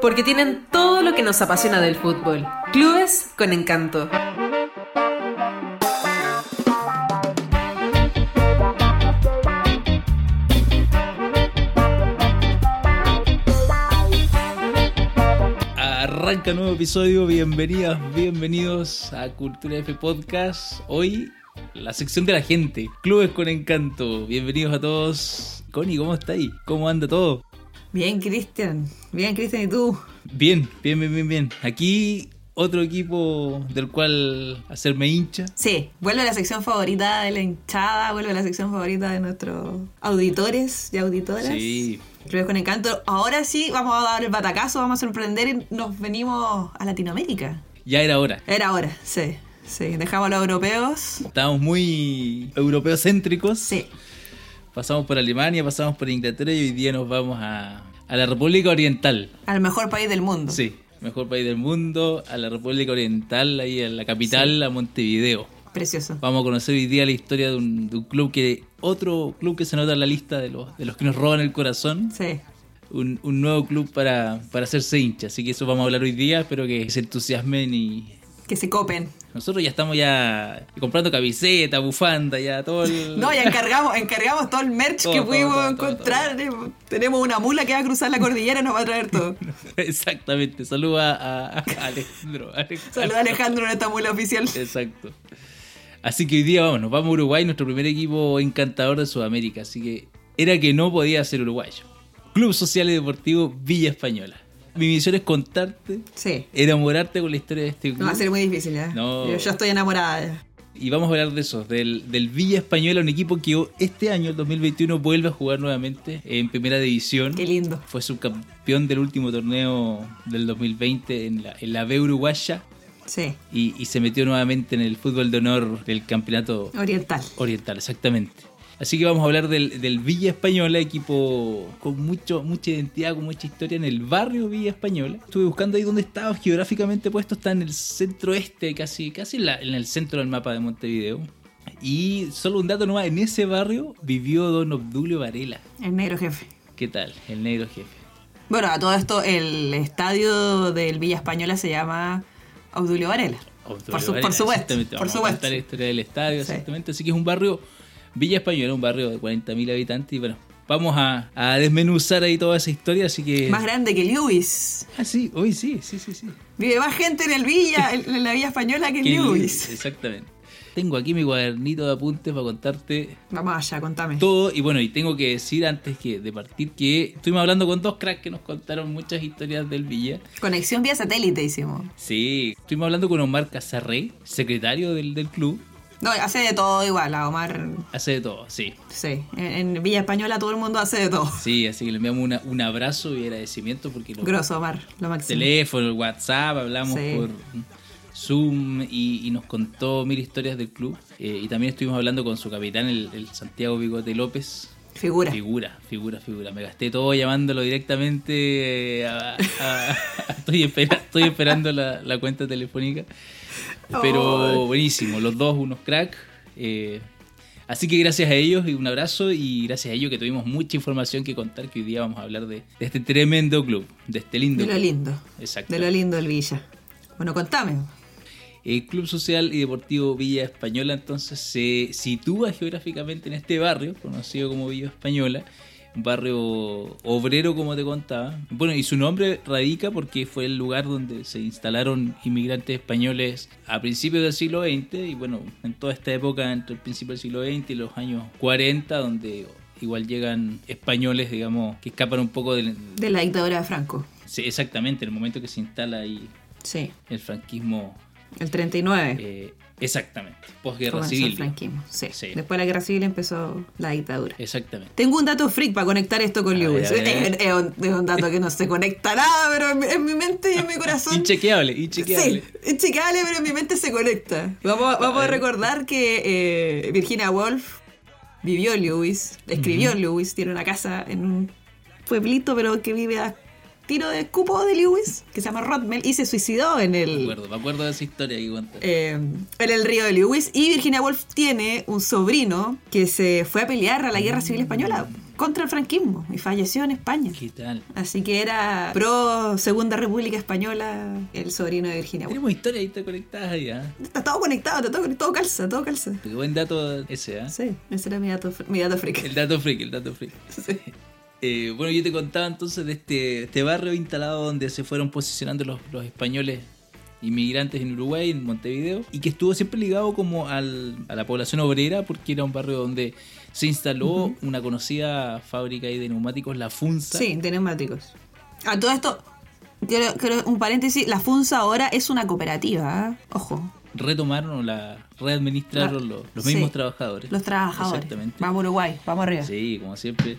Porque tienen todo lo que nos apasiona del fútbol. Clubes con encanto. Arranca nuevo episodio, bienvenidas, bienvenidos a Cultura F Podcast. Hoy la sección de la gente, Clubes con Encanto. Bienvenidos a todos. Connie, ¿cómo está ahí? ¿Cómo anda todo? Bien, Cristian. Bien, Cristian, ¿y tú? Bien, bien, bien, bien, bien. Aquí otro equipo del cual hacerme hincha. Sí, vuelve la sección favorita de la hinchada, vuelve la sección favorita de nuestros auditores y auditoras. Sí. Clubes con encanto. Ahora sí, vamos a dar el batacazo, vamos a sorprender y nos venimos a Latinoamérica. Ya era hora. Era hora, sí. Sí, dejamos a los europeos. Estábamos muy europeocéntricos. Sí. Pasamos por Alemania, pasamos por Inglaterra y hoy día nos vamos a, a la República Oriental. Al mejor país del mundo. Sí, mejor país del mundo, a la República Oriental, ahí en la capital, a Montevideo. Precioso. Vamos a conocer hoy día la historia de un, de un club que, otro club que se nota en la lista de los, de los que nos roban el corazón. Sí. Un, un nuevo club para, para hacerse hincha. Así que eso vamos a hablar hoy día. Espero que se entusiasmen y Que se copen. nosotros ya estamos ya comprando camiseta, bufanda, ya todo el... No, ya encargamos, encargamos todo el merch Todo, que pudimos todo, todo, encontrar. Tenemos una mula que va a cruzar la cordillera y nos va a traer todo. Exactamente. Saluda a, a Alejandro. Alejandro. Saludos a Alejandro, nuestra mula oficial. Exacto. Así que hoy día vamos, nos vamos a Uruguay, nuestro primer equipo encantador de Sudamérica. Así que era que no podía ser uruguayo. Club Social y Deportivo Villa Española. Mi misión es contarte, Sí. enamorarte con la historia de este club. No va a ser muy difícil, ¿eh? No. Yo, yo estoy enamorada. Y vamos a hablar de eso, del, del Villa Española, un equipo que este año, el 2021, vuelve a jugar nuevamente en primera división. Qué lindo. Fue subcampeón del último torneo del 2020 en la, en la B Uruguaya Sí. y, y se metió nuevamente en el fútbol de honor del campeonato Oriental. Oriental, exactamente. Así que vamos a hablar del, del Villa Española, equipo con mucho, mucha identidad, con mucha historia en el barrio Villa Española. Estuve buscando ahí dónde estaba geográficamente puesto, está en el centro este, casi, casi en, la- en el centro del mapa de Montevideo. Y solo un dato nomás, en ese barrio vivió don Obdulio Varela. El negro jefe. ¿Qué tal? El negro jefe. Bueno, a todo esto, el estadio del Villa Española se llama Obdulio Varela. Obdulio Por, su- Varela, por supuesto. Por Vamos a supuesto. contar la historia del estadio, Sí. exactamente. Así que es un barrio, Villa Española, un barrio de 40.000 habitantes. Y bueno, vamos a, a desmenuzar ahí toda esa historia, así que... Más grande que Lewis. Ah, sí, hoy sí, sí, sí, sí. Vive más gente en el Villa, en la Villa Española que en Lewis. lindo, Exactamente. Tengo aquí mi cuadernito de apuntes para contarte Vamos allá, contame. todo. Y bueno, y tengo que decir antes que de partir que estuvimos hablando con dos cracks que nos contaron muchas historias del Villa. Conexión vía satélite hicimos. Sí, estuvimos hablando con Omar Casarrey, secretario del, del club. No, hace de todo igual, a Omar. Hace de todo, sí. Sí, en, en Villa Española todo el mundo hace de todo. Sí, así que le enviamos una- un abrazo y agradecimiento porque lo, Grosso, Omar, lo máximo. teléfono, el WhatsApp, hablamos Sí. por Zoom y, y nos contó mil historias del club. Eh, y también estuvimos hablando con su capitán, el, el Santiago Bigote López. Figura. Figura, figura, figura. Me gasté todo llamándolo directamente. eh, a- a- a- estoy, espera- estoy esperando la, la cuenta telefónica. Pero Oh. buenísimo, los dos unos crack. eh, así que gracias a ellos y un abrazo y gracias a ellos que tuvimos mucha información que contar que hoy día vamos a hablar de, de este tremendo club, de este lindo De lo club. lindo. Exacto. De lo lindo el Villa. Bueno, contame. El Club Social y Deportivo Villa Española entonces se sitúa geográficamente en este barrio, conocido como Villa Española, un barrio obrero como te contaba. Bueno, y su nombre radica porque fue el lugar donde se instalaron inmigrantes españoles a principios del siglo XX y bueno, en toda esta época entre el principio del siglo XX y los años 40, donde igual llegan españoles, digamos, que escapan un poco del... De la dictadura de Franco. sí, exactamente, en el momento que se instala ahí Sí, el franquismo el 39. eh, exactamente, posguerra civil. el franquismo. Sí. Sí. Después de la guerra civil empezó la dictadura. Exactamente. Tengo un dato freak para conectar esto con Lewis. Es, es un, es un dato que no se conecta nada, pero en, mi- en mi mente y en mi corazón. Inchequeable, inchequeable. Sí, es chequeable, pero en mi mente se conecta. Vamos, vamos a recordar que eh, Virginia Woolf vivió en Lewis, escribió en Lewis, tiene una casa en un pueblito, pero que vive a tiro de escupo de Lewis, que se llama Rodmel, y se suicidó en Me el, acuerdo, me acuerdo de esa historia cuenta. eh, en el río de Lewis. Y Virginia Woolf tiene un sobrino que se fue a pelear a la Guerra Civil Española contra el franquismo y falleció en España. ¿Qué tal? Así que era pro Segunda República Española el sobrino de Virginia. Tenemos historias ahí conectadas ahí, ¿ah? Está todo conectado, está todo, conectado, todo calza, todo calza. Qué buen dato ese, ¿ah? Sí, ese era mi dato, mi dato freak. El dato freak, el dato freak. Sí. Eh, bueno, yo te contaba entonces de este, este barrio instalado donde se fueron posicionando los, los españoles inmigrantes en Uruguay, en Montevideo, y que estuvo siempre ligado como al, a la población obrera porque era un barrio donde se instaló una conocida fábrica ahí de neumáticos, la Funza. Sí, de neumáticos. A todo esto, quiero, quiero un paréntesis, la FUNSA ahora es una cooperativa, ¿eh? ojo. Retomaron o la readministraron los, los Sí, mismos trabajadores. Los trabajadores. Exactamente. Vamos Uruguay, vamos arriba. Sí, como siempre.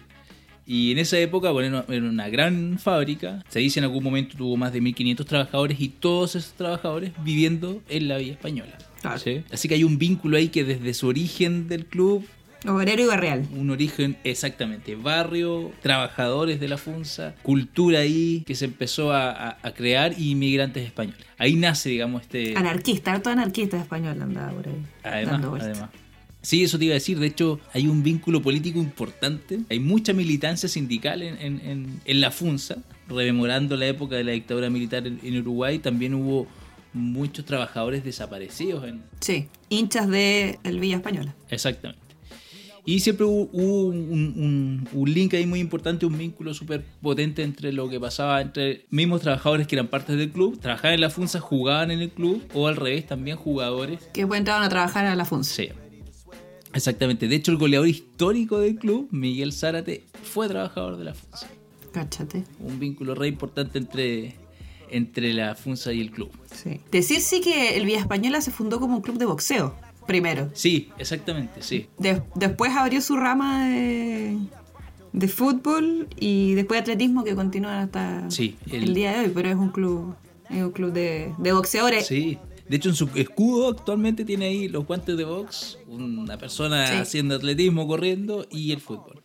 Y en esa época, bueno, era una gran fábrica. Se dice en algún momento tuvo más de 1500 trabajadores y todos esos trabajadores viviendo en la Villa Española. Claro. ¿sí? Así que hay un vínculo ahí que desde su origen del club, Obrero y barrial. un origen exactamente, barrio, trabajadores de la FUNSA, cultura ahí que se empezó a, a- a crear y inmigrantes españoles. Ahí nace, digamos, este... Anarquista, harto anarquista español andaba por ahí. Además, dando vueltas. además. Sí, eso te iba a decir. De hecho, hay un vínculo político importante. Hay mucha militancia sindical en, en- en- en la FUNSA, rememorando la época de la dictadura militar en, Uruguay. También hubo muchos trabajadores desaparecidos. En, Sí, hinchas de el Villa Española. exactamente. Y siempre hubo, hubo un, un- un link ahí muy importante, un vínculo súper potente entre lo que pasaba entre mismos trabajadores que eran parte del club, trabajaban en la FUNSA, jugaban en el club, o al revés, también jugadores Que después entraron a trabajar a la FUNSA. Sí. Exactamente. De hecho, el goleador histórico del club, Miguel Zárate, fue trabajador de la FUNSA. Cáchate. Un vínculo re importante entre, entre la FUNSA y el club. Sí. Decir sí que el Villa Española se fundó como un club de boxeo, primero. Sí, exactamente, sí. De- después abrió su rama de, de fútbol y después de atletismo que continúa hasta Sí, el, el- día de hoy, pero es un club, es un club de, de boxeadores. Sí. De hecho, en su escudo actualmente tiene ahí los guantes de box, una persona Sí. haciendo atletismo, corriendo y el fútbol.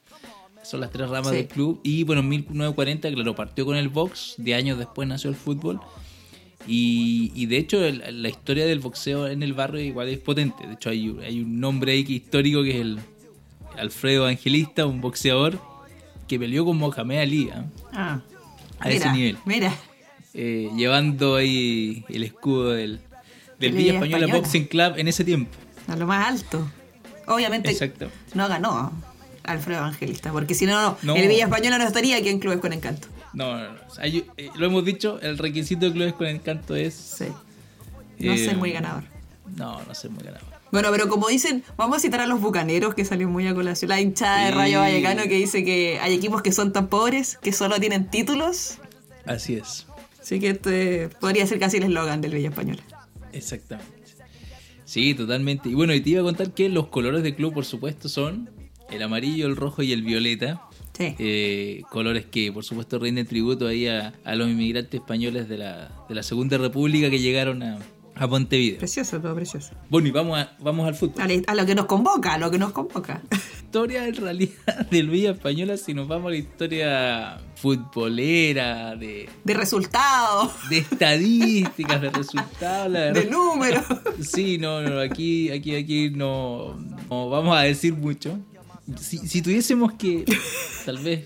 Son las tres ramas Sí. del club. Y bueno, en 1940, claro, partió con el box. De años después nació el fútbol. Y, y de hecho, el- la historia del boxeo en el barrio igual es potente. De hecho, hay, hay un nombre ahí que histórico que es el Alfredo Evangelista, un boxeador que peleó con Mohamed Ali. ¿ah? Ah, A ese nivel. Mira, Eh, llevando ahí el escudo del, del Liga Española Española. Boxing Club en ese tiempo. a lo más alto. Obviamente Exacto. no ganó Alfredo Evangelista, porque si no, no, el Villa Española no estaría aquí en Clubes con Encanto. No, no, no. O sea, yo- eh, lo hemos dicho, el requisito de Clubes con Encanto es. Sí. No Eh, ser muy ganador. No, no ser muy ganador. Bueno, pero como dicen, vamos a citar a los bucaneros que salió muy a colación. La hinchada de. Rayo Vallecano que dice que hay equipos que son tan pobres que solo tienen títulos. Así es. Así que este podría ser casi el eslogan del Villa Española. Exactamente. Sí, totalmente. Y bueno, y te iba a contar que los colores del club, por supuesto, son el amarillo, el rojo y el violeta. Sí. Eh, colores que, por supuesto, rinden tributo ahí a, a los inmigrantes españoles de la, de la Segunda República que llegaron a, a Montevideo. Precioso, todo precioso. Bueno, y vamos, a- vamos al fútbol. A, lo que nos convoca, a lo que nos convoca. historia en realidad del Villa Española si nos vamos a la historia futbolera, de, De resultados, de estadísticas, de resultados, la verdad. de números. Sí, no, no, aquí, aquí, aquí no, no vamos a decir mucho. Si, si tuviésemos que tal vez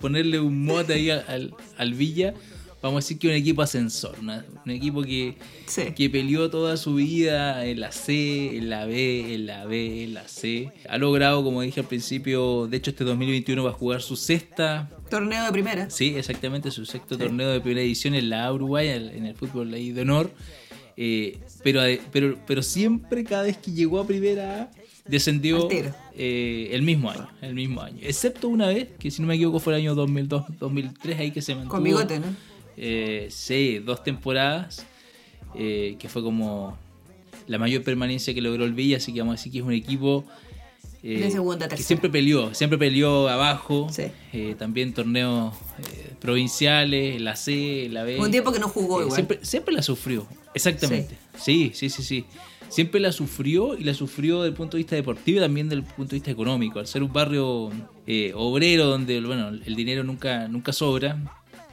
ponerle un mote ahí al, al Villa, vamos a decir que un equipo ascensor, una- un equipo que, Sí. que peleó toda su vida en la C, en la B, en la B, en la C. Ha logrado, como dije al principio, de hecho este 2021 va a jugar su sexta, Torneo de primera. sí, exactamente, su sexto torneo de primera edición en la A Uruguay, en el fútbol ahí de honor. Eh, pero, pero, pero siempre, cada vez que llegó a primera A, descendió eh, el mismo año, el mismo año. Excepto una vez, que si no me equivoco fue el año 2002, 2003, ahí que se mantuvo. Con bigote, ¿no? Eh, sí, dos temporadas, eh, que fue como la mayor permanencia que logró el Villa, así que vamos a decir que es un equipo eh, De segunda, que siempre peleó, siempre peleó abajo, Sí. eh, también torneos eh, provinciales, la C, la B. Un tiempo que no jugó Eh, igual. siempre, siempre la sufrió, exactamente. Sí, sí, sí, sí. Siempre la sufrió y la sufrió desde el punto de vista deportivo y también desde el punto de vista económico. Al ser un barrio obrero donde bueno, el dinero nunca, nunca sobra,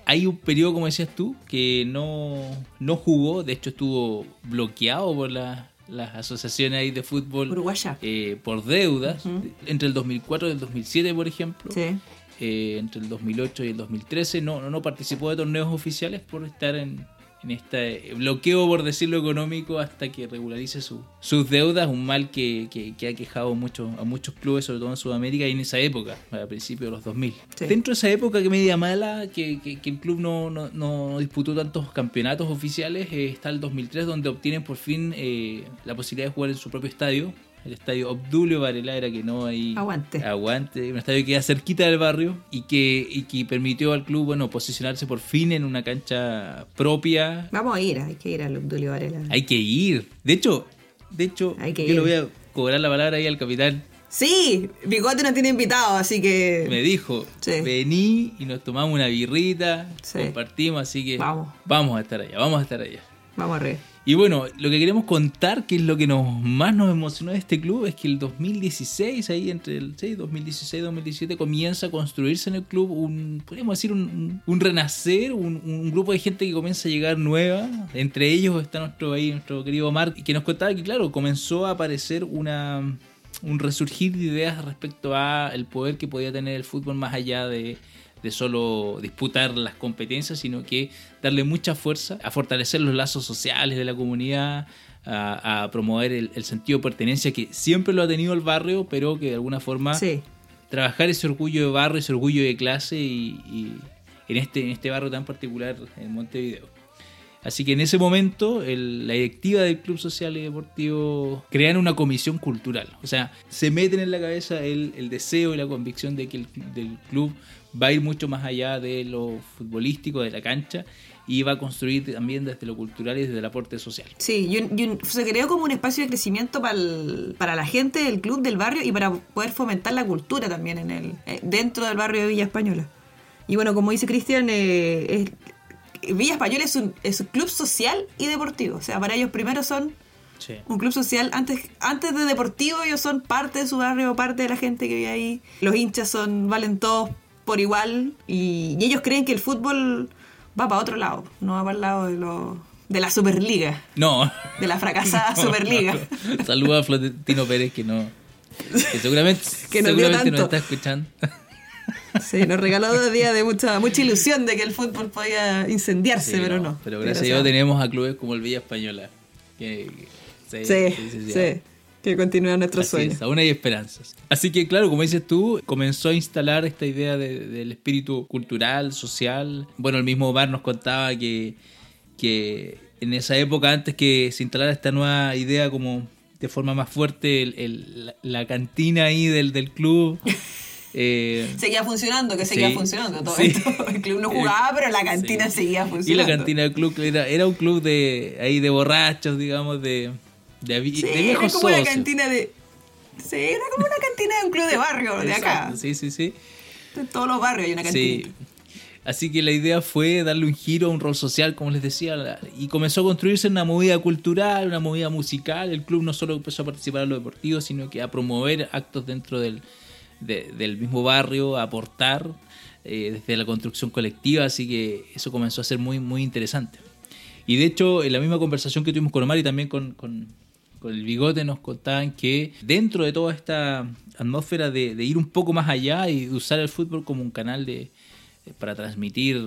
hay un periodo, como decías tú, que no, no jugó, de hecho estuvo bloqueado por la- las asociaciones ahí de fútbol Uruguaya. eh, por deudas, entre el 2004 y el 2007, por ejemplo. Sí. eh, entre el 2008 y el 2013 no, no, no participó de torneos oficiales por estar en, en este bloqueo, por decirlo económico, hasta que regularice su- sus deudas, un mal que, que- que ha quejado mucho, a muchos clubes, sobre todo en Sudamérica y en esa época, a principios de los 2000. Sí. Dentro de esa época que media mala, que, que- que el club no, no- no disputó tantos campeonatos oficiales, eh, está el 2003 donde obtienen por fin eh, la posibilidad de jugar en su propio estadio. El estadio Obdulio Varela era que no hay Aguante. aguante, un estadio que queda cerquita del barrio y que, y que permitió al club bueno posicionarse por fin en una cancha propia. Vamos a ir, hay que ir al Obdulio Varela. Hay que ir. De hecho, de hecho, Hay que yo le ir. voy a cobrar la palabra ahí al capitán. Sí, Bigote nos tiene invitado, así que. Me dijo, Sí. vení y nos tomamos una birrita, Sí. compartimos, así que Vamos. vamos a estar allá, vamos a estar allá. Vamos a reír. Y bueno, lo que queremos contar, que es lo que nos más nos emocionó de este club, es que el 2016, ahí entre el sí, 2016 y 2017, comienza a construirse en el club un, podríamos decir, un, un renacer, un, un grupo de gente que comienza a llegar nueva. Entre ellos está nuestro, ahí, nuestro querido Mark, que nos contaba que, claro, comenzó a aparecer una un resurgir de ideas respecto a el poder que podía tener el fútbol más allá de, de solo disputar las competencias, sino que darle mucha fuerza a fortalecer los lazos sociales de la comunidad, a, a promover el, el sentido de pertenencia que siempre lo ha tenido el barrio, pero que de alguna forma Sí. trabajar ese orgullo de barrio, ese orgullo de clase y, y en, este, en este barrio tan particular en Montevideo. Así que en ese momento el- la directiva del Club Social y Deportivo crean una comisión cultural. O sea, se meten en la cabeza el, el deseo y la convicción de que el del club va a ir mucho más allá de lo futbolístico, de la cancha, y va a construir también desde lo cultural y desde el aporte social. Sí, y un- y se creó como un espacio de crecimiento para, para la gente del club, del barrio y para poder fomentar la cultura también en el eh, dentro del barrio de Villa Española. Y bueno, como dice Cristian, eh, Villa Española es un, es un club social y deportivo. O sea, para ellos primero son Sí. un club social. Antes, antes de deportivo, ellos son parte de su barrio, parte de la gente que vive ahí. Los hinchas son, valen todos por igual. Y, y ellos creen que el fútbol va para otro lado, no va para el lado de, lo- de la Superliga. No. De la fracasada Superliga. No. Saluda a Florentino Pérez que no. Que seguramente, Que dio seguramente nos está escuchando. Sí, nos regaló dos días de mucha, mucha ilusión de que el fútbol podía incendiarse, Sí, pero no. Pero gracias a Dios tenemos a clubes como el Villa Española. Que, que- Sí, sí, que continúa nuestro sueño. aún hay esperanzas. Así que, claro, como dices tú, comenzó a instalar esta idea de- del espíritu cultural, social. Bueno, el mismo Omar nos contaba que, que en esa época, antes que se instalara esta nueva idea como de forma más fuerte, el- el- la, la cantina ahí del, del club. eh, Seguía funcionando, que seguía Sí, funcionando todo sí. esto. El club no jugaba, pero la cantina Sí. seguía Y funcionando. la cantina del club era, era un club de ahí de borrachos, digamos, de, de, de era viejos como una cantina de. Sí, era como una cantina de un club de barrio, de acá. Sí, sí, sí. En todos los barrios hay una cantina. Sí. Así que la idea fue darle un giro a un rol social, como les decía, y comenzó a construirse una movida cultural, una movida musical. El club no solo empezó a participar en lo deportivo, sino que a promover actos dentro del, de- del mismo barrio, aportar eh, desde la construcción colectiva. Así que eso comenzó a ser muy, muy interesante. Y de hecho, en la misma conversación que tuvimos con Omar y también con, con- el bigote, nos contaban que dentro de toda esta atmósfera de, ir un poco más allá y usar el fútbol como un canal de, para transmitir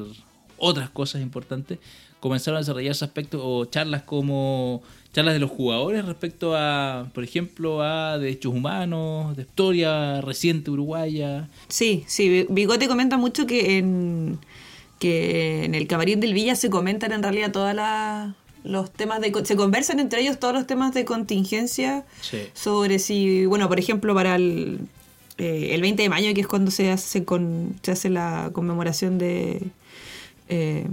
otras cosas importantes, comenzaron a desarrollarse aspectos o charlas como charlas de los jugadores respecto a, por ejemplo, a derechos humanos, de historia reciente uruguaya. Sí, sí, Bigote comenta mucho que en, que en el camarín del Villa se comentan en realidad todas las los temas de se conversan entre ellos todos los temas de contingencia Sí. sobre si bueno por ejemplo para el, eh, el 20 de mayo que es cuando se hace con se hace la conmemoración de eh,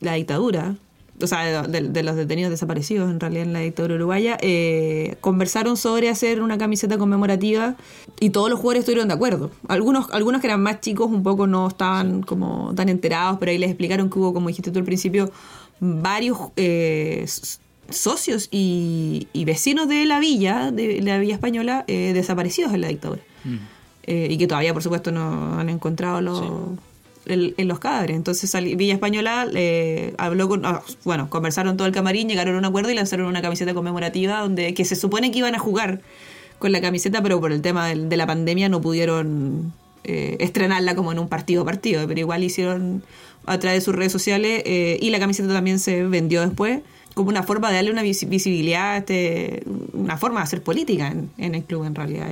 la dictadura o sea, de, de los detenidos desaparecidos en realidad en la dictadura uruguaya, eh, conversaron sobre hacer una camiseta conmemorativa y todos los jugadores estuvieron de acuerdo. Algunos, algunos que eran más chicos un poco no estaban como tan enterados, pero ahí les explicaron que hubo, como dijiste tú al principio, varios eh, socios y, y vecinos de la villa, de la villa española, eh, desaparecidos en la dictadura. Mm. Eh, y que todavía, por supuesto, no han encontrado los, en los cadres. Entonces Villa Española eh, habló con, ah, bueno, conversaron todo el camarín, llegaron a un acuerdo y lanzaron una camiseta conmemorativa donde que se supone que iban a jugar con la camiseta, pero por el tema de, la pandemia no pudieron eh, estrenarla como en un partido partido, pero igual hicieron a través de sus redes sociales eh, y la camiseta también se vendió después como una forma de darle una visibilidad, este, una forma de hacer política en, el club en realidad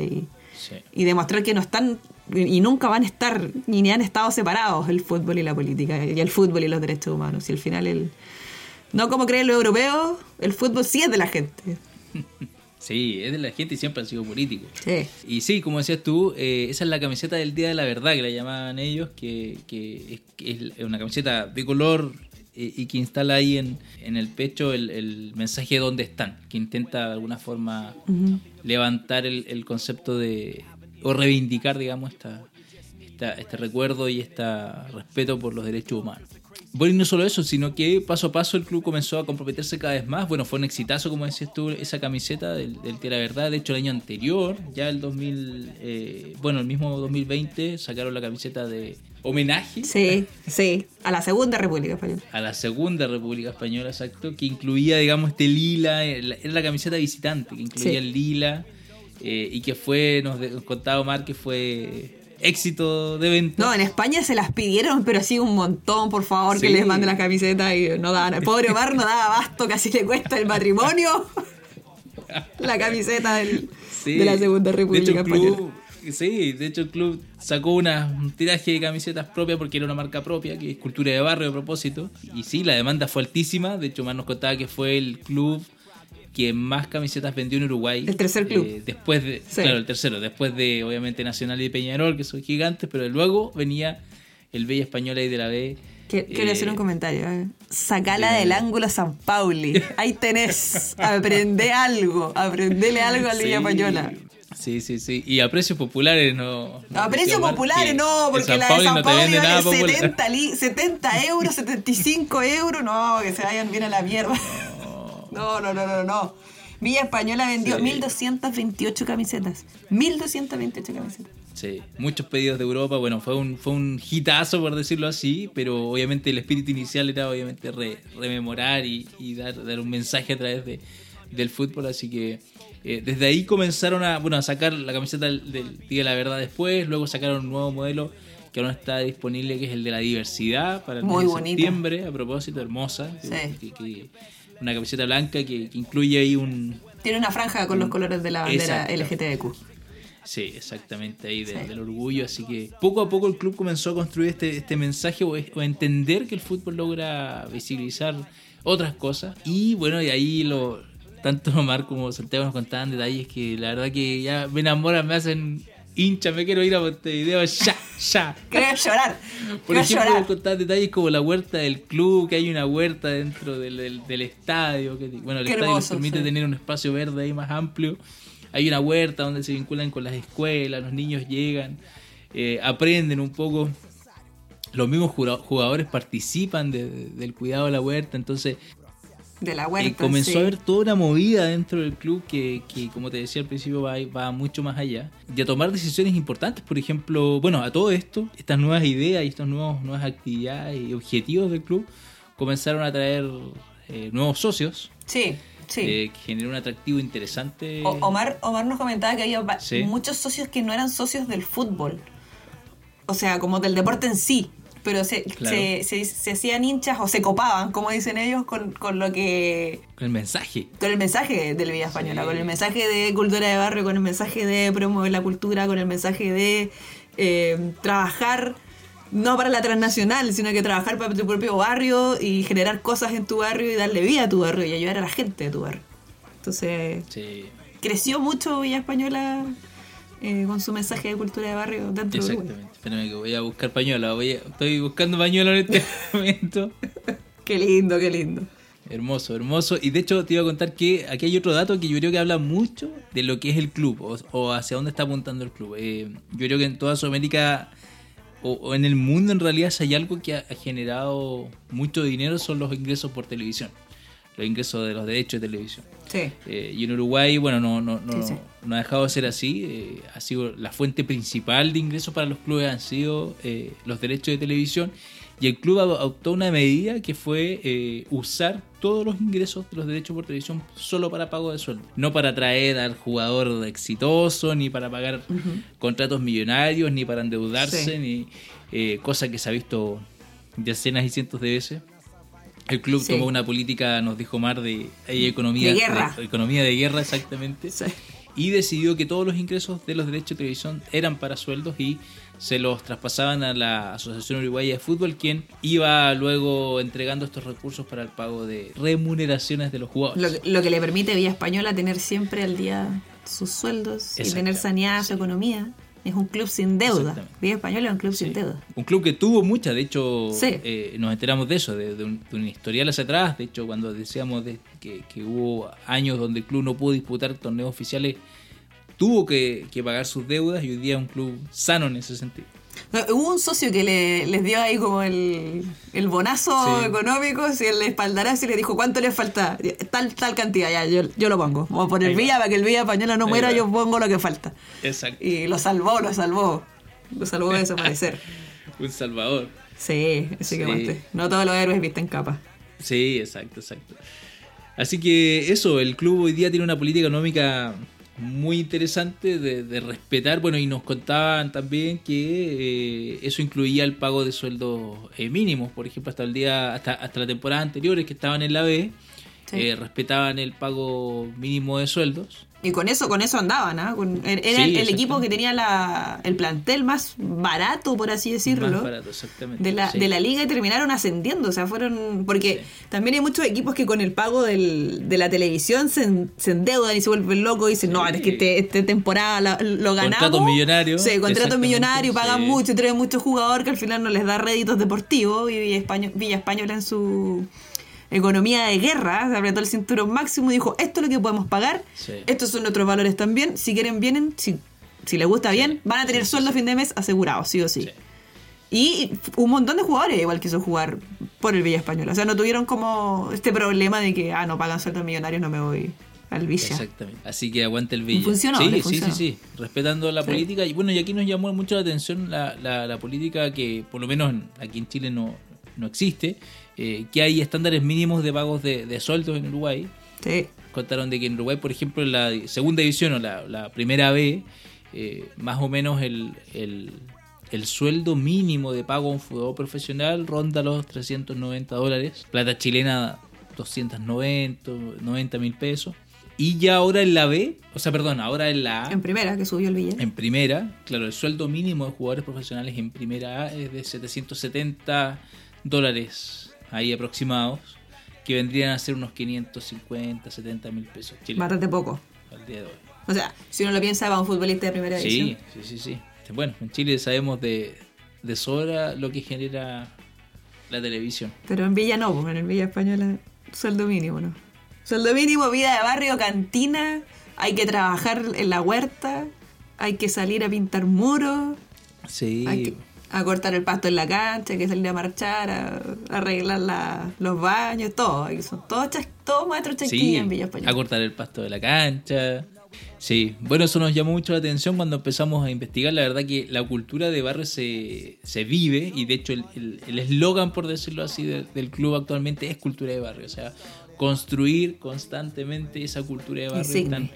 y demostrar que no están y nunca van a estar ni han estado separados el fútbol y la política y el fútbol y los derechos humanos y al final el no como creen los europeos el fútbol sí es de la gente Sí, es de la gente y siempre ha sido político. Sí. Y sí, como decías tú, eh, esa es la camiseta del Día de la Verdad que la llamaban ellos, que, que es, una camiseta de color y que instala ahí en, en el pecho el, el, mensaje de dónde están, que intenta de alguna forma levantar el, el, concepto de, o reivindicar, digamos, esta, esta, este recuerdo y este respeto por los derechos humanos. Bueno, y no solo eso, sino que paso a paso el club comenzó a comprometerse cada vez más. Bueno, fue un exitazo, como decías tú, esa camiseta del, del Tierra Verdad. De hecho, el año anterior, ya el 2000, eh, bueno, el mismo 2020, sacaron la camiseta de homenaje. Sí, sí, a la Segunda República Española. A la Segunda República Española, exacto, que incluía, digamos, este lila, era la camiseta visitante, que incluía el lila, eh, y que fue, nos contaba Omar, que fue éxito de venta. No, en España se las pidieron, pero sí un montón, por favor, que les manden las camisetas y no daban. El pobre Omar no daba abasto, casi le cuesta el matrimonio. la camiseta del, de la Segunda República Española. Sí, de hecho el club sacó una, un tiraje de camisetas propia porque era una marca propia, que es cultura de barrio a propósito. Y sí, la demanda fue altísima. De hecho, más nos contaba que fue el club que más camisetas vendió en Uruguay. El tercer club. Eh, después de, claro, el tercero, después de obviamente Nacional y Peñarol, que son gigantes, pero luego venía el Bella Española y de la B. Quiero hacer un eh, comentario. ¿eh? Sacala del ángulo San Pauli. Ahí tenés. Aprende algo. Aprendele algo a la Bella Española. Sí, sí, sí. Y a precios populares no. a precios populares no, porque la de San Pauli no 70, 70 euros, 75 euros. No, que se vayan bien a la mierda. No, no, no, no, no. Villa Española vendió 1.228 camisetas. 1.228 camisetas. Sí, muchos pedidos de Europa. Bueno, fue un, fue un hitazo, por decirlo así, pero obviamente el espíritu inicial era obviamente rememorar y, dar, dar, un mensaje a través de, del fútbol. Así que eh, desde ahí comenzaron a, bueno, a sacar la camiseta del, Día de la Verdad después. Luego sacaron un nuevo modelo que aún está disponible, que es el de la diversidad para el mes de septiembre, a propósito, hermosa. Sí una camiseta blanca que, incluye ahí un... Tiene una franja con los colores de la bandera LGTBQ. Sí, exactamente, ahí del orgullo. Así que poco a poco el club comenzó a construir este, este mensaje o, a entender que el fútbol logra visibilizar otras cosas. Y bueno, y ahí lo tanto Omar como Santiago nos contaban detalles que la verdad que ya me enamoran, me hacen hincha, me quiero ir a Montevideo ya, ya. Quiero llorar. Por ejemplo, contar detalles como la huerta del club, que hay una huerta dentro del, del, estadio. Que, bueno, el estadio permite tener un espacio verde ahí más amplio. Hay una huerta donde se vinculan con las escuelas, los niños llegan, eh, aprenden un poco. Los mismos jugadores participan del cuidado de la huerta, entonces de la huerta. comenzó a haber toda una movida dentro del club que, como te decía al principio, va, va mucho más allá. Y a tomar decisiones importantes, por ejemplo, bueno, a todo esto, estas nuevas ideas y estas nuevos, nuevas actividades y objetivos del club comenzaron a traer eh, nuevos socios. Sí. Sí. Eh, que generó un atractivo interesante. Omar, Omar nos comentaba que había muchos socios que no eran socios del fútbol. O sea, como del deporte en sí pero se, se, se, hacían hinchas o se copaban, como dicen ellos, con, con, lo que... Con el mensaje. Con el mensaje de la vida española, con el mensaje de cultura de barrio, con el mensaje de promover la cultura, con el mensaje de eh, trabajar no para la transnacional, sino que trabajar para tu propio barrio y generar cosas en tu barrio y darle vida a tu barrio y ayudar a la gente de tu barrio. Entonces, creció mucho Villa Española eh, con su mensaje de cultura de barrio dentro Exactamente. Espérame que voy a buscar pañuelo. estoy buscando pañuelo en este momento. qué lindo, qué lindo. Hermoso, hermoso. Y de hecho te iba a contar que aquí hay otro dato que yo creo que habla mucho de lo que es el club o, hacia dónde está apuntando el club. Eh, yo creo que en toda Sudamérica o, en el mundo en realidad si hay algo que ha, generado mucho dinero son los ingresos por televisión. los ingresos de los derechos de televisión. Sí. Eh, y en Uruguay, bueno, no, no, no, Sí, sí. no ha dejado de ser así. eh, ha sido la fuente principal de ingresos para los clubes han sido eh, los derechos de televisión. Y el club adoptó una medida que fue usar todos los ingresos de los derechos por televisión solo para pago de sueldo. No para atraer al jugador exitoso, ni para pagar contratos millonarios, ni para endeudarse, ni cosa que se ha visto decenas y cientos de veces. El club Sí. tomó una política, nos dijo Mar, de economía De guerra. economía de guerra exactamente Sí. y decidió que todos los ingresos de los derechos de televisión eran para sueldos y se los traspasaban a la Asociación Uruguaya de Fútbol, quien iba luego entregando estos recursos para el pago de remuneraciones de los Lo, jugadores. lo que le permite a Villa Española tener siempre al día sus sueldos y tener saneada su economía. Es un club sin deuda. Villa Española es un club Sí. sin deuda. Un club que tuvo muchas, de hecho, Sí. eh, nos enteramos de eso, de, de un, de un historial hacia atrás. De hecho, cuando decíamos de que, que hubo años donde el club no pudo disputar torneos oficiales, tuvo que, que pagar sus deudas y hoy día es un club sano en ese sentido. No, hubo un socio que le, les dio ahí como el, el bonazo Sí. económico, si el espaldarazo y le dijo cuánto le falta, tal tal cantidad, ya, yo, yo lo pongo. Vamos a poner Ahí va. Villa para que el Villa Española no Ahí muera, va. yo pongo lo que falta. Exacto. Y lo salvó, lo salvó. Lo salvó de desaparecer. Un salvador. Sí, así que Sí. aguante. No todos los héroes visten capa. Sí, exacto, exacto. Así que eso, el club hoy día tiene una política económica muy interesante de, de respetar. Bueno, y nos contaban también que eh, eso incluía el pago de sueldos eh, mínimos. Por ejemplo, hasta el día, hasta, hasta la temporada anteriores que estaban en la B, Sí. eh, respetaban el pago mínimo de sueldos. Y con eso, con eso andaban, ¿ah? Con- Era Sí, el- equipo que tenía la, el plantel más barato, por así decirlo. Más barato, exactamente. de la, sí. de la liga y terminaron ascendiendo. O sea, fueron. Porque Sí. también hay muchos equipos que con el pago del, de la televisión se, en- se endeudan y se vuelven locos y dicen, no, es que este- esta temporada la- lo ganamos. Contratos millonarios. Sí, contratos millonarios, pagan mucho, traen muchos jugadores que al final no les da réditos deportivos. Y Villa, España- Villa Española en su economía de guerra, se apretó el cinturón máximo y dijo, esto es lo que podemos pagar, Sí. estos son nuestros valores también, si quieren vienen, si, si les gusta bien, van a tener sueldo a fin de mes asegurado, sí o sí. Y un montón de jugadores igual quiso jugar por el Villa Española. O sea, no tuvieron como este problema de que, ah, no pagan sueldos millonarios, no me voy al Villa. Exactamente. Así que aguanta el Villa. funcionó, sí, sí, sí, sí. Respetando la Sí. política. Y bueno, y aquí nos llamó mucho la atención la, la, la política que, por lo menos en- aquí en Chile, no, no existe. Eh, que hay estándares mínimos de pagos de, de sueldos en Uruguay. Sí. Contaron de que en Uruguay, por ejemplo, en la segunda división o la, la primera B, eh, más o menos el, el, el sueldo mínimo de pago a un jugador profesional ronda los 390 dólares. Plata chilena 290, 90 mil pesos. Y ya ahora en la B, o sea, perdón, ahora en la A, En primera, que subió el Villa. en primera, claro, el sueldo mínimo de jugadores profesionales en primera A es de 770 dólares ahí aproximados, que vendrían a ser unos 550, 70 mil pesos chilenos Bastante poco. al día de hoy. O sea, si uno lo piensa, va un futbolista de primera Sí, división. sí, sí, sí. Bueno, en Chile sabemos de, de sobra lo que genera la televisión. Pero en Villa no, pues, en Villa Española, sueldo mínimo, ¿no? Sueldo mínimo, vida de barrio, cantina, hay que trabajar en la huerta, hay que salir a pintar muros, Sí, hay que a cortar el pasto en la cancha, que salir a marchar, a, a arreglar la- los baños, todo. Son todos chas- todos maestros sí, en Villa Española. a cortar el pasto de la cancha. Sí, bueno, eso nos llamó mucho la atención cuando empezamos a investigar. La verdad que la cultura de barrio se, se vive y de hecho el eslogan, por decirlo así, de- del club actualmente es cultura de barrio. O sea, construir constantemente esa cultura de barrio. Insigne. Están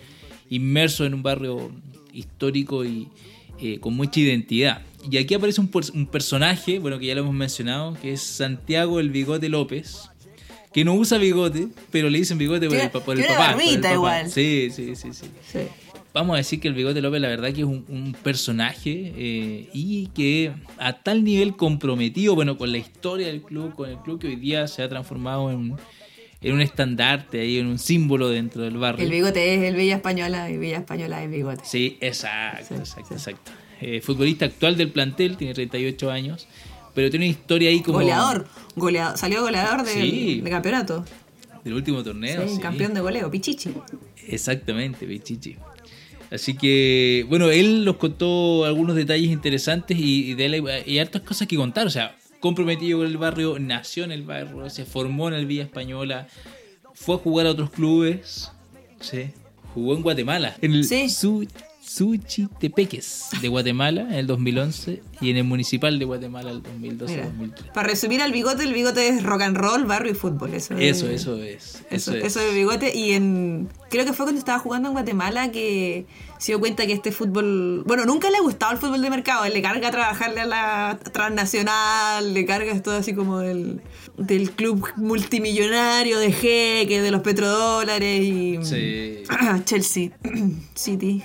inmersos en un barrio histórico y eh, con mucha identidad. Y aquí aparece un, un personaje, bueno, que ya lo hemos mencionado, que es Santiago el Bigote López. Que no usa bigote, pero le dicen bigote por el, por el papá. por el papá. igual. Sí, sí, sí, sí. Sí. Vamos a decir que el Bigote López, la verdad, que es un, un personaje eh, y que a tal nivel comprometido, bueno, con la historia del club, con el club que hoy día se ha transformado en, en un estandarte ahí, en un símbolo dentro del barrio. El bigote es el Villa Española y Villa Española es bigote. Sí, exacto, Sí, exacto, sí. exacto. Eh, futbolista actual del plantel, tiene 38 años, pero tiene una historia ahí como... Goleador, goleador, salió goleador del, Sí. de campeonato. Del último torneo. Sí, sí. campeón de goleo, Pichichi. Exactamente, Pichichi. Así que, bueno, él nos contó algunos detalles interesantes y, y de él hay, hay hartas cosas que contar. O sea, comprometido con el barrio, nació en el barrio, se formó en el Villa Española, fue a jugar a otros clubes. Sí. Jugó en Guatemala. En el Sí. Suchitepeques de Guatemala en el 2011 y en el Municipal de Guatemala el 2012-2013. para resumir al bigote, el bigote es rock and roll, barrio y fútbol. Eso, Eso, es, eso es. Eso, es. eso de bigote. Y en creo que fue cuando estaba jugando en Guatemala que se dio cuenta que este fútbol. Bueno, nunca le ha gustado el fútbol de mercado. Él le carga trabajarle a la transnacional, le carga esto así como del, del club multimillonario de jeque, de los petrodólares y. Sí. Chelsea City.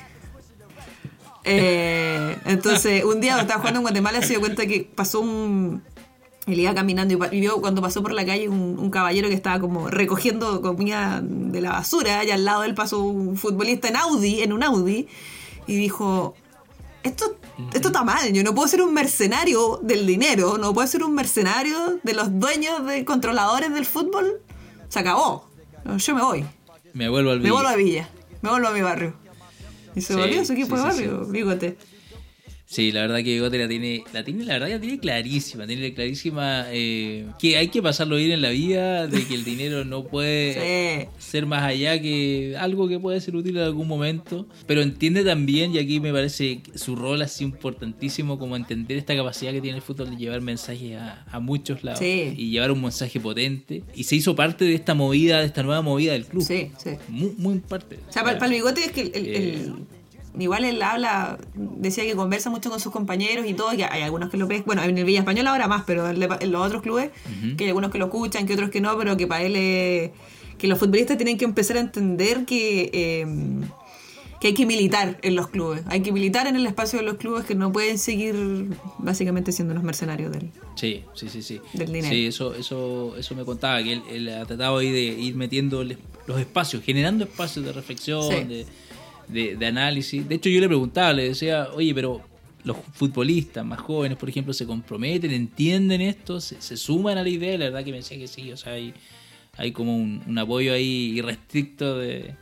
Eh, entonces, un día cuando estaba jugando en Guatemala se dio cuenta que pasó un. Él iba caminando y vio cuando pasó por la calle un, un caballero que estaba como recogiendo comida de la basura y al lado de él pasó un futbolista en Audi, en un Audi, y dijo, esto, esto está mal, yo no puedo ser un mercenario del dinero, no puedo ser un mercenario de los dueños, de controladores del fútbol. Se acabó, yo me voy. Me vuelvo al Me video. vuelvo a Villa, me vuelvo a mi barrio. Y se Sí, volvió a su equipo sí, de barrio, bigote. Sí, la verdad que Bigote la tiene, la tiene, la verdad la tiene clarísima, tiene clarísima eh, que hay que pasarlo bien en la vida, de que el dinero no puede Sí. ser más allá que algo que puede ser útil en algún momento, pero entiende también, y aquí me parece su rol así importantísimo, como entender esta capacidad que tiene el fútbol de llevar mensajes a, a muchos lados Sí. y llevar un mensaje potente, y se hizo parte de esta movida, de esta nueva movida del club. Sí, sí. Muy, muy parte. O sea, para, el bigote es que el, el- Eh. el- igual él habla, decía que conversa mucho con sus compañeros y todo, que hay algunos que lo ven, bueno, en el Villa Español ahora más, pero en, los otros clubes, que hay algunos que lo escuchan, que otros que no, pero que para él es, que los futbolistas tienen que empezar a entender que, eh, que hay que militar en los clubes, hay que militar en el espacio de los clubes que no pueden seguir básicamente siendo unos mercenarios del... Sí, sí, sí, sí. Del dinero. Sí, eso, eso, eso me contaba, que él, él ha tratado ahí de ir metiendo los espacios, generando espacios de reflexión, Sí. de, de- de análisis. De hecho, yo le preguntaba, le decía, oye, pero los futbolistas más jóvenes, por ejemplo, se comprometen, entienden esto, se, se suman a la idea, la verdad que me decía que sí, o sea, hay, hay como un, un apoyo ahí irrestricto de,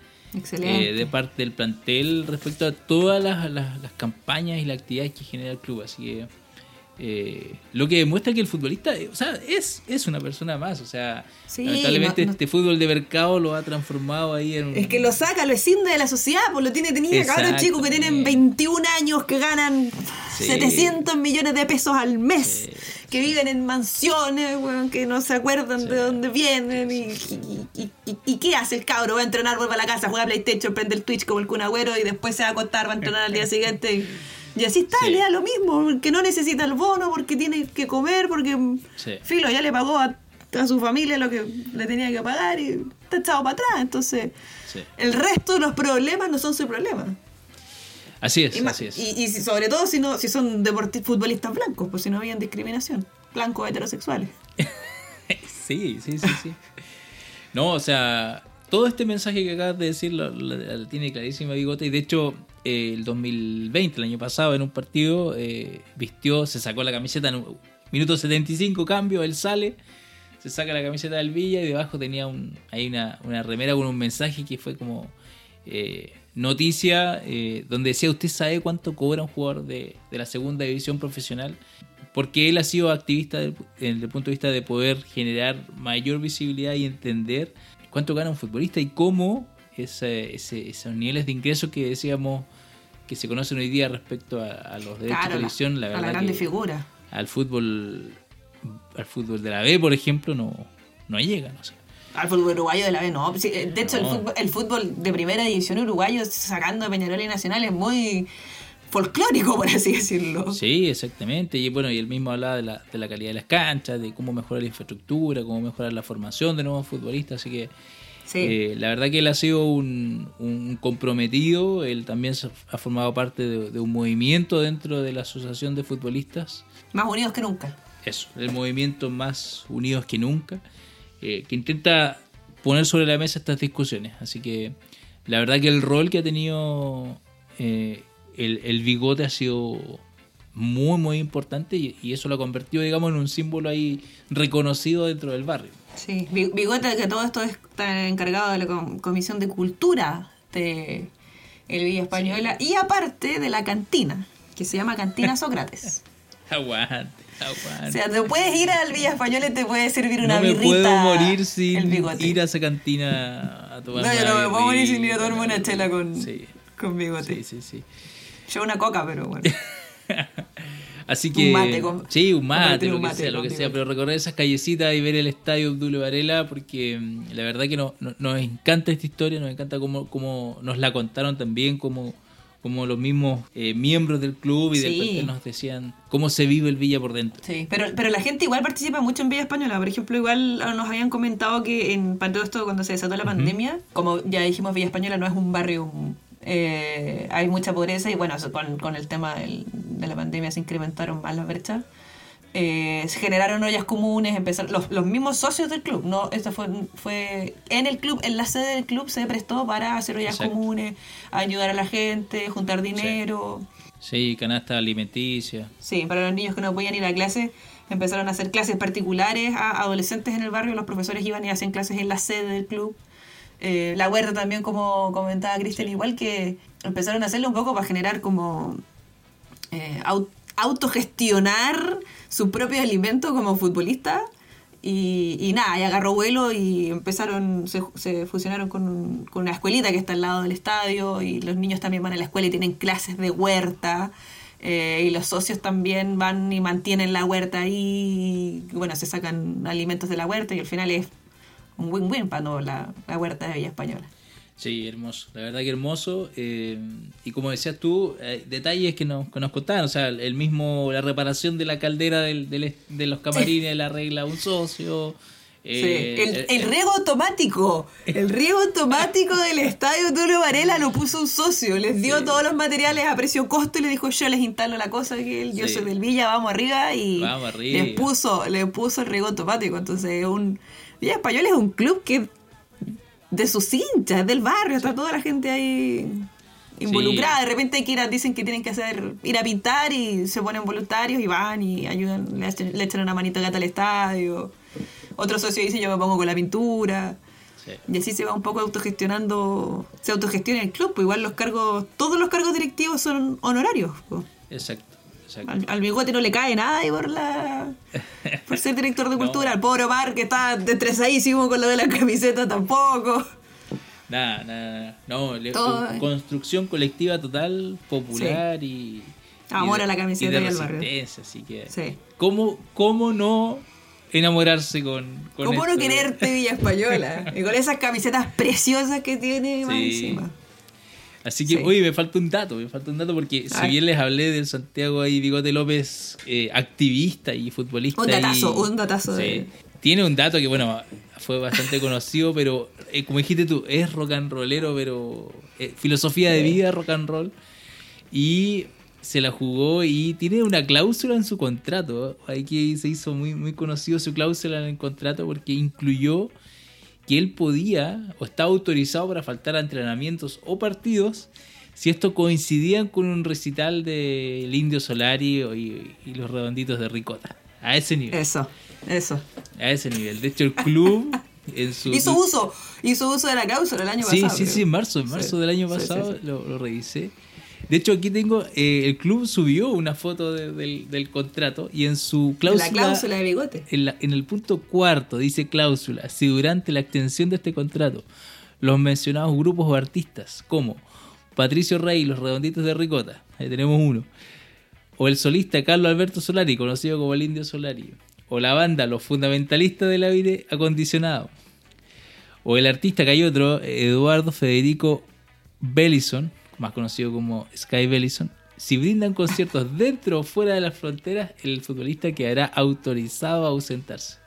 eh, de parte del plantel respecto a todas las, las- las campañas y las actividades que genera el club. Así que eh, lo que demuestra que el futbolista, eh, o sea, es, es una persona más. O sea, Sí, lamentablemente no- no- este fútbol de mercado lo ha transformado ahí en un- Es que lo saca, lo escinde de la sociedad, pues lo tiene tenía cabros chicos que tienen sí. 21 años, que ganan Sí. 700 millones de pesos al mes, Sí. que viven en mansiones, weón, que no se acuerdan de dónde vienen. Y, y, y- y- qué hace el cabro? Va a entrenar, vuelve a la casa, juega PlayStation, prende el Twitch como el Kun Agüero y después se va a acostar, va a entrenar al día siguiente. Y, así está, Sí. le da lo mismo, porque no necesita el bono, porque tiene que comer, porque Sí. Filo ya le pagó a, a su familia lo que le tenía que pagar y está echado para atrás. Entonces, Sí. el resto de los problemas no son su problema. Así es, Y, así es. y- sobre todo si no si son deporti- futbolistas blancos, pues si no habían discriminación. Blancos heterosexuales. Sí, sí, sí, sí. No, o sea, todo este mensaje que acabas de decir lo, lo- lo tiene clarísima Bigote. Y de hecho, eh, el 2020, el año pasado, en un partido, eh, vistió, se sacó la camiseta en un minuto 75, cambio, él sale, se saca la camiseta del Villa y debajo tenía un, hay una, una remera con un mensaje que fue como eh, noticia, donde decía, ¿usted sabe cuánto cobra un jugador de, de la segunda división profesional? porque él ha sido activista desde el punto de vista de poder generar mayor visibilidad y entender cuánto gana un futbolista y cómo ese- esos niveles de ingresos que decíamos que se conocen hoy día respecto a, a los derechos Claro, de televisión, la a verdad la grande que figura. al fútbol al fútbol de la B, por ejemplo, no, no sea. Al fútbol uruguayo de la B, no. Eh, De hecho, el, fútbol, el fútbol de primera división uruguayo, sacando a Peñarol y Nacional, es muy folclórico, por así decirlo. Sí, exactamente. Y bueno, y él mismo hablaba de la, de la calidad de las canchas, de cómo mejorar la infraestructura, cómo mejorar la formación de nuevos futbolistas. Así que Sí. Eh, la verdad que él ha sido un, un comprometido, él también ha formado parte de, de un movimiento dentro de la Asociación de Futbolistas, Más unidos que nunca. eso, el movimiento más unidos que nunca, eh, que intenta poner sobre la mesa estas discusiones. Así que la verdad que el rol que ha tenido eh, el, el bigote ha sido muy, muy importante y, y eso lo ha convertido, digamos, en un símbolo ahí reconocido dentro del barrio. Sí, Bi- Bigote, que todo esto está encargado de la com- Comisión de Cultura de el Villa Española y aparte de la cantina, que se llama Cantina Sócrates. Aguante, O aguante. sea, te puedes ir al Villa Española y te puede servir una no me birrita. puedo morir sin ir a esa cantina a tomar No, yo no me puedo morir sin ir a tomarme una chela con, Sí, con bigote. sí, sí, sí. Yo una coca, pero bueno. Así que. Un mate con- sí, un mate, lo un que sea, lo que sea. Pero recorrer esas callecitas y ver el estadio Obdulio Varela, porque mm, la verdad que no, no- nos encanta esta historia, nos encanta cómo, cómo nos la contaron también, como como los mismos eh, miembros del club y Sí. del plantel nos decían cómo se vive el Villa por dentro. Sí, pero, pero la gente igual participa mucho en Villa Española. Por ejemplo, igual ah, nos habían comentado que en todo esto, cuando se desató la pandemia, como ya dijimos, Villa Española no es un barrio, eh, hay mucha pobreza y bueno, con, con el tema del- de la pandemia se incrementaron más las brechas. Eh, se generaron ollas comunes, empezaron los, los mismos socios del club. No, esto fue, fue en el club, en la sede del club se prestó para hacer ollas Exacto. comunes, ayudar a la gente, juntar dinero. Sí, canasta alimenticia. Sí, para los niños que no podían ir a clase, empezaron a hacer clases particulares a adolescentes en el barrio. Los profesores iban y hacían clases en la sede del club. Eh, la huerta también, como comentaba Cristian, igual que empezaron a hacerlo un poco para generar como eh, au- autogestionar su propio alimento como futbolista. Y, y nada, y agarró vuelo y empezaron, se, se fusionaron con, con una escuelita que está al lado del estadio y los niños también van a la escuela y tienen clases de huerta. eh, y los socios también van y mantienen la huerta ahí. Y, bueno, se sacan alimentos de la huerta y al final es un win-win para no la, la huerta de Villa Española. Sí, hermoso. La verdad que hermoso. eh, y como decías tú, eh, detalles que nos, que nos contaban. O sea, el mismo, la reparación de la caldera del, del- de los camarines, la regla un socio. eh, Sí, el, eh, el riego automático, el riego automático del estadio Tulio Varela lo puso un socio, les dio Sí. todos los materiales a precio costo y le dijo yo les instalo la cosa que él, yo Sí. soy del Villa, vamos arriba y Vamos arriba. les puso, le puso el riego automático, entonces un Villa Español es un club que de sus hinchas, del barrio, está toda la gente ahí involucrada, de repente hay que ir a- dicen que tienen que hacer, ir a pintar y se ponen voluntarios y van y ayudan, le echan, le echan una manita gata al estadio. Otro socio dice yo me pongo con la pintura. sí. Y así se va un poco autogestionando, se autogestiona el club, pues igual los cargos, todos los cargos directivos son honorarios. pues. Exacto. Al, al bigote no le cae nada ahí por la por ser director de cultura, al pobre Omar que está estresadísimo con lo de la camiseta tampoco. Nada, nada. No, le- Todo, con- construcción colectiva total, popular y. Amor y de- a la camiseta y, de y al barrio. Así que. Sí. ¿Cómo, ¿Cómo no enamorarse con. con ¿Cómo no quererte Villa Española? Y con esas camisetas preciosas que tiene más Sí. encima. Así que, Sí. oye, me falta un dato, me falta un dato porque si bien les hablé del Santiago ahí Bigote López, eh, activista y futbolista. Un datazo, y- un datazo Sí. de- Tiene un dato que, bueno, fue bastante conocido, pero eh, como dijiste tú, es rock and rollero, pero eh, filosofía de vida rock and roll. Y se la jugó y tiene una cláusula en su contrato. Aquí se hizo muy, muy conocido su cláusula en el contrato porque incluyó que él podía o estaba autorizado para faltar a entrenamientos o partidos si esto coincidían con un recital del Indio Solari o- y, y los redonditos de Ricota. A ese nivel. Eso, eso. A ese nivel. De hecho, el club en su... Hizo uso, hizo uso de la cláusula el año Sí, pasado. sí, creo. sí, en marzo, en marzo Sí, del año pasado sí. Lo, lo revisé. De hecho, aquí tengo, eh, el club subió una foto de- del, del contrato y en su cláusula, La cláusula de bigote. en, la- en el punto cuarto dice cláusula, si durante la extensión de este contrato los mencionados grupos o artistas como Patricio Rey y los Redonditos de Ricota, ahí tenemos uno, o el solista Carlos Alberto Solari, conocido como el Indio Solari, o la banda Los Fundamentalistas del Aire Acondicionado, o el artista que hay otro, Eduardo Federico Bellison, más conocido como Sky Bellison, si brindan conciertos dentro o fuera de las fronteras, el futbolista quedará autorizado a ausentarse.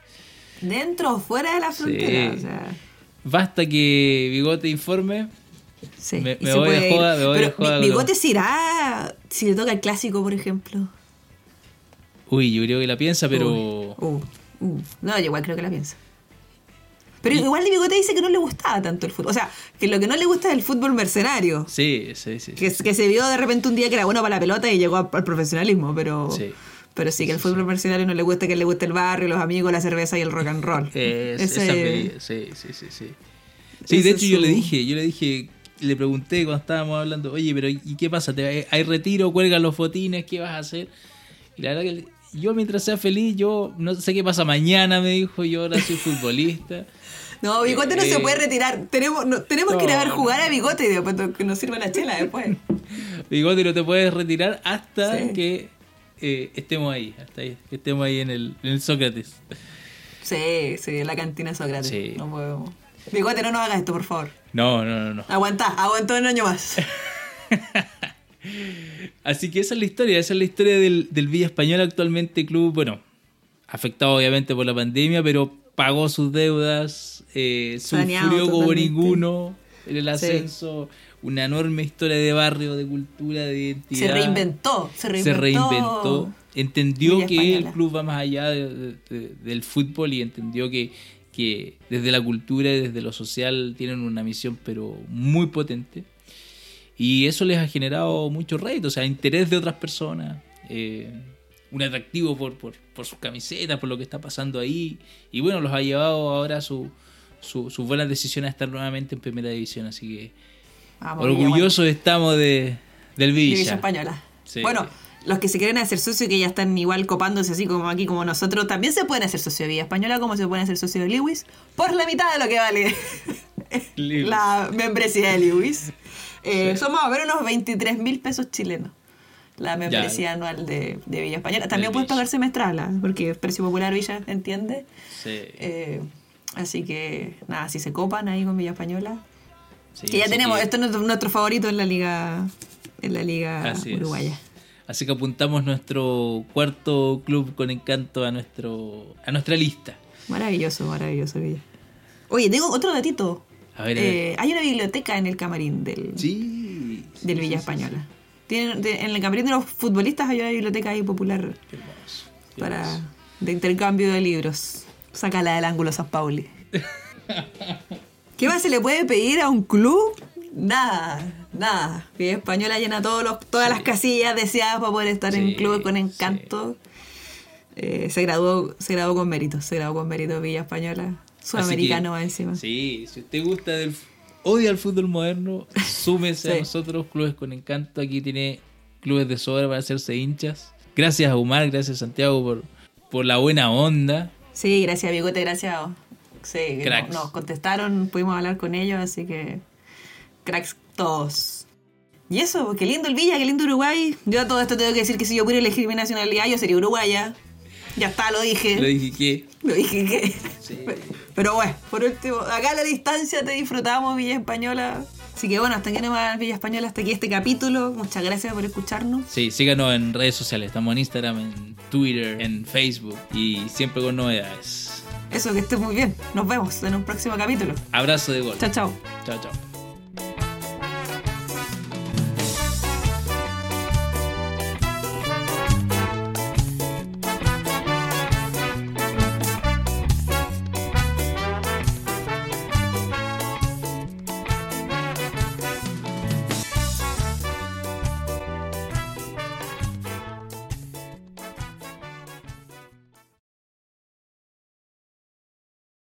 Dentro o fuera de la frontera. Sí. O sea, Basta que Bigote informe. sí. Me- me voy ir. joda, me voy joda bigote se irá si le toca el clásico, por ejemplo. Uy, yo creo que la piensa, pero. Uh, uh. No, yo igual creo que la piensa. Pero igual de bigote dice que no le gustaba tanto el fútbol. O sea, que lo que no le gusta es el fútbol mercenario. Sí, sí, sí. Que, que se vio de repente un día que era bueno para la pelota y llegó al profesionalismo, pero Sí. pero sí que el fútbol mercenario no le gusta que le guste el barrio, los amigos, la cerveza y el rock and roll. Es- Ese- esa medida, sí, sí, sí, sí. Sí, de hecho yo le dije, yo le dije, le pregunté cuando estábamos hablando, oye, pero ¿y qué pasa? ¿Te- ¿Hay retiro? ¿Cuelgan los botines? ¿Qué vas a hacer? Y la verdad que yo mientras sea feliz, yo no sé qué pasa mañana, me dijo, yo ahora soy futbolista. No, Bigote no se Eh, puede retirar. Tenemos, no- tenemos que ir a ver jugar a Bigote y después que nos sirva la chela después. Bigote, no te puedes retirar hasta Sí. que eh, estemos ahí, hasta ahí, que estemos ahí en el, en el Sócrates. Sí, sí, en la cantina Sócrates. Sí. No podemos. Bigote, no nos hagas esto, por favor. No, no, no, no. Aguantá, aguantó un año más. Así que esa es la historia, esa es la historia del, del Villa Español actualmente club, bueno, afectado obviamente por la pandemia, pero pagó sus deudas, eh, sufrió como ninguno en el Sí. ascenso, una enorme historia de barrio, de cultura, de identidad. Se reinventó, se Se reinventó. reinventó, entendió Villa que el club va más allá de- de- de- del fútbol y entendió que, que desde la cultura y desde lo social tienen una misión pero muy potente. Y eso les ha generado mucho rédito, o sea, interés de otras personas, eh, un atractivo por, por, por sus camisetas, por lo que está pasando ahí. Y bueno, los ha llevado ahora su, su- sus buenas decisiones a estar nuevamente en primera división. Así que Vamos, Villa, orgullosos estamos de, del Villa. División Española. Sí. Bueno, los que se quieren hacer socio que ya están igual copándose así como aquí como nosotros, también se pueden hacer socio de Villa Española como se pueden hacer socio de Lewis por la mitad de lo que vale la membresía de Lewis. Eh, Sí. Son más o menos unos 23 mil pesos chilenos la membresía anual de, de Villa Española. También puedes pagar semestral, ¿ah? porque es precio popular Villa, ¿entiende? Sí, Eh, así que nada, si se copan ahí con Villa Española. sí, que ya tenemos, que- esto es nuestro, nuestro favorito en la liga en la liga Así es. uruguaya. Así que apuntamos nuestro cuarto club con encanto a nuestro a nuestra lista. Maravilloso, maravilloso Villa. Oye, tengo otro datito. A ver, a ver. Eh, hay una biblioteca en el camarín del, Sí. del Villa Española. Tienen- de- en el camarín de los futbolistas hay una biblioteca ahí popular Qué hermoso. qué para hermoso. de intercambio de libros. Sácala del ángulo San Pauli. ¿Qué más se le puede pedir a un club? Nada, nada. Villa Española llena todos los, todas las casillas deseadas para poder estar en Sí, club con encanto. Eh, se graduó, se graduó con mérito, se graduó con mérito Villa Española. Sudamericano va encima. Sí, si usted gusta del odia el fútbol moderno, súmese a Sí. nosotros, clubes con encanto. Aquí tiene clubes de sobra para hacerse hinchas. Gracias a Omar, gracias a Santiago por, por la buena onda. Sí, gracias Bigote, gracias. Sí, que Cracks. no- nos contestaron, pudimos hablar con ellos, así que cracks todos. Y eso, qué lindo el Villa, qué lindo Uruguay. Yo a todo esto tengo que decir que si yo pudiera elegir mi nacionalidad, yo sería uruguaya. Ya está, lo dije. Le dije que Lo dije que. Sí. Pero bueno, por último, acá a la distancia te disfrutamos, Villa Española. Así que bueno, hasta aquí nomás Villa Española, hasta aquí este capítulo. Muchas gracias por escucharnos. Sí, síganos en redes sociales. Estamos en Instagram, en Twitter, en Facebook y siempre con novedades. Eso, que esté muy bien. Nos vemos en un próximo capítulo. Abrazo de gol. Chao, chao. Chao, chao.